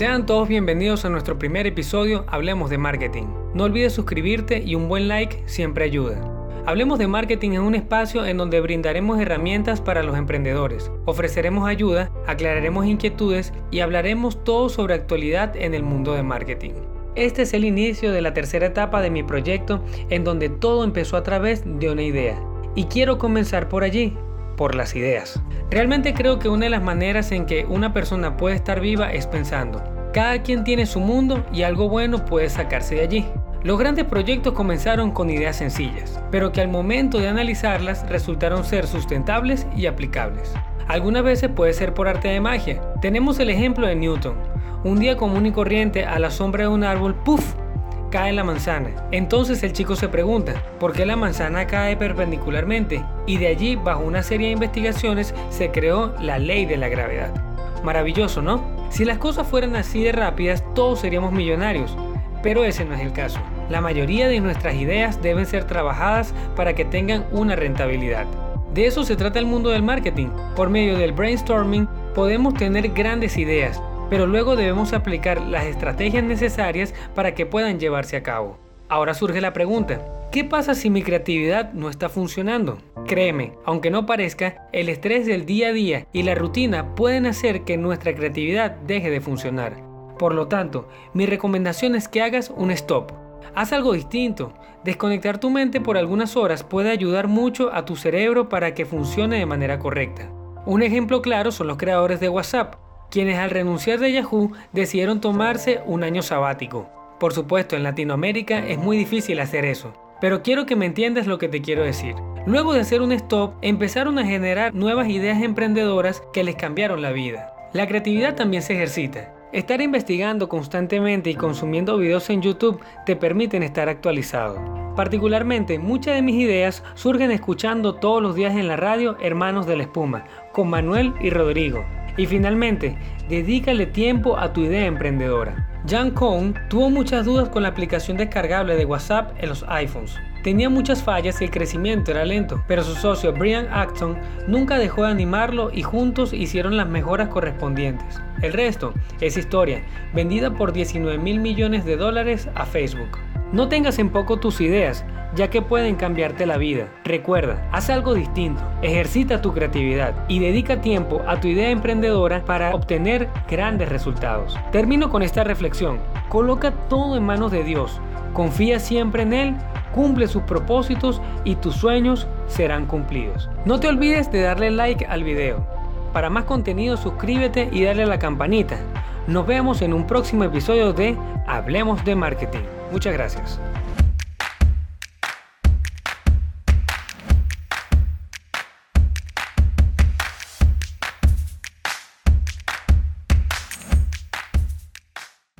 Sean todos bienvenidos a nuestro primer episodio Hablemos de Marketing. No olvides suscribirte y un buen like siempre ayuda. Hablemos de Marketing es un espacio en donde brindaremos herramientas para los emprendedores, ofreceremos ayuda, aclararemos inquietudes y hablaremos todo sobre actualidad en el mundo de marketing. Este es el inicio de la tercera etapa de mi proyecto en donde todo empezó a través de una idea. Y quiero comenzar por allí, por las ideas. Realmente creo que una de las maneras en que una persona puede estar viva es pensando. Cada quien tiene su mundo y algo bueno puede sacarse de allí. Los grandes proyectos comenzaron con ideas sencillas, pero que al momento de analizarlas resultaron ser sustentables y aplicables. Algunas veces puede ser por arte de magia. Tenemos el ejemplo de Newton. Un día común y corriente a la sombra de un árbol, ¡puff! Cae la manzana. Entonces el chico se pregunta, ¿por qué la manzana cae perpendicularmente? Y de allí, bajo una serie de investigaciones, se creó la ley de la gravedad. Maravilloso, ¿no? Si las cosas fueran así de rápidas, todos seríamos millonarios. Pero ese no es el caso. La mayoría de nuestras ideas deben ser trabajadas para que tengan una rentabilidad. De eso se trata el mundo del marketing. Por medio del brainstorming podemos tener grandes ideas, pero luego debemos aplicar las estrategias necesarias para que puedan llevarse a cabo. Ahora surge la pregunta, ¿qué pasa si mi creatividad no está funcionando? Créeme, aunque no parezca, el estrés del día a día y la rutina pueden hacer que nuestra creatividad deje de funcionar. Por lo tanto, mi recomendación es que hagas un stop. Haz algo distinto. Desconectar tu mente por algunas horas puede ayudar mucho a tu cerebro para que funcione de manera correcta. Un ejemplo claro son los creadores de WhatsApp quienes al renunciar de Yahoo decidieron tomarse un año sabático. Por supuesto, en Latinoamérica es muy difícil hacer eso, pero quiero que me entiendas lo que te quiero decir. Luego de hacer un stop, empezaron a generar nuevas ideas emprendedoras que les cambiaron la vida. La creatividad también se ejercita. Estar investigando constantemente y consumiendo videos en YouTube te permiten estar actualizado. Particularmente, muchas de mis ideas surgen escuchando todos los días en la radio Hermanos de la Espuma, con Manuel y Rodrigo. Y finalmente, dedícale tiempo a tu idea emprendedora. Jan Cohn tuvo muchas dudas con la aplicación descargable de WhatsApp en los iPhones. Tenía muchas fallas y el crecimiento era lento, pero su socio Brian Acton nunca dejó de animarlo y juntos hicieron las mejoras correspondientes. El resto es historia, vendida por 19 mil millones de dólares a Facebook. No tengas en poco tus ideas, ya que pueden cambiarte la vida. Recuerda, haz algo distinto, ejercita tu creatividad y dedica tiempo a tu idea emprendedora para obtener grandes resultados. Termino con esta reflexión. Coloca todo en manos de Dios. Confía siempre en Él, cumple sus propósitos y tus sueños serán cumplidos. No te olvides de darle like al video. Para más contenido suscríbete y dale a la campanita. Nos vemos en un próximo episodio de Hablemos de Marketing. Muchas gracias.